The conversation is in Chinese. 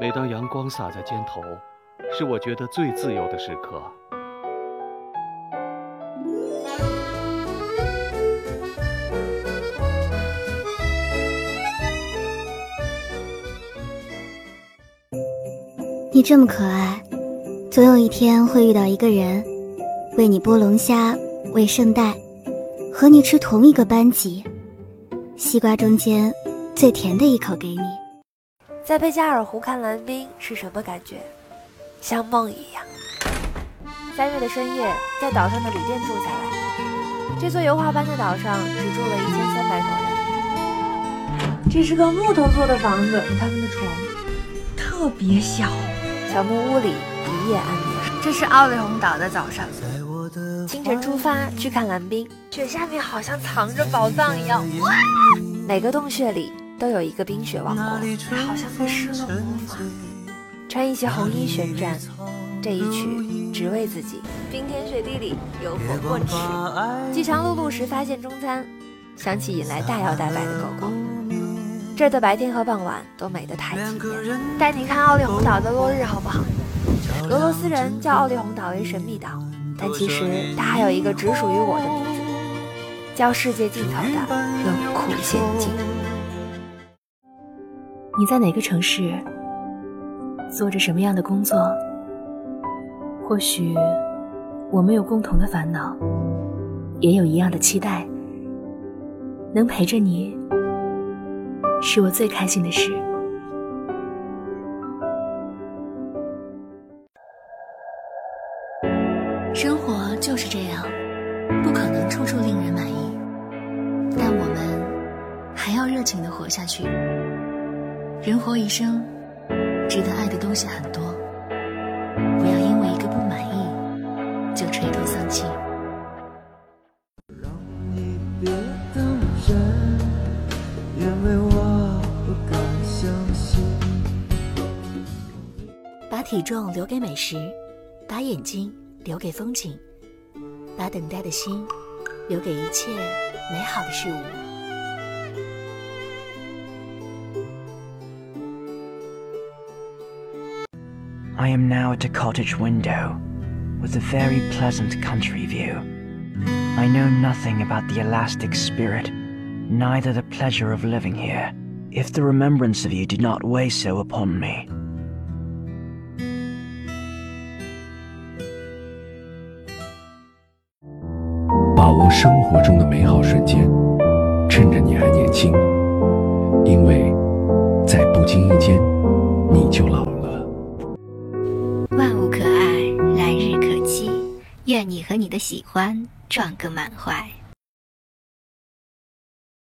每当阳光洒在肩头，是我觉得最自由的时刻。你这么可爱，总有一天会遇到一个人，为你剥龙虾，喂圣代，和你吃同一个班级，西瓜中间最甜的一口给你。在贝加尔湖看蓝冰是什么感觉？像梦一样。三月的深夜，在岛上的旅店住下来，这座油画般的岛上只住了一千三百口人。这是个木头做的房子，他们的床特别小。小木屋里一夜安眠。这是奥利洪岛的早上。清晨出发去看蓝冰，雪下面好像藏着宝藏一样。哇！每个洞穴里都有一个冰雪王国，好像在施了魔法。穿一袭红衣旋转，这一曲只为自己。冰天雪地里有火棍吃，饥肠辘辘时发现中餐，想起引来大摇大摆的狗狗。这儿的白天和傍晚都美得太惊艳，带你看奥利洪岛的落日好不好？俄罗斯人叫奥利洪岛为神秘岛，但其实它还有一个只属于我的名字，叫世界尽头的冷酷仙境。你在哪个城市？做着什么样的工作？或许我们有共同的烦恼，也有一样的期待，能陪着你。是我最开心的事。生活就是这样，不可能处处令人满意，但我们还要热情的活下去。人活一生，值得爱的东西很多，不要因为一个不满意就垂头丧气。把体重留给美食，把眼睛留给风景，把等待的心留给一切美好的事物。I am now at a cottage window with a very pleasant country view. I know nothing about the elastic spirit, neither the pleasure of living here, if the remembrance of you did not weigh so upon me. 把握生活中的美好瞬间，趁着你还年轻，因为在不经意间你就老了。 愿你和你的喜欢撞个满怀。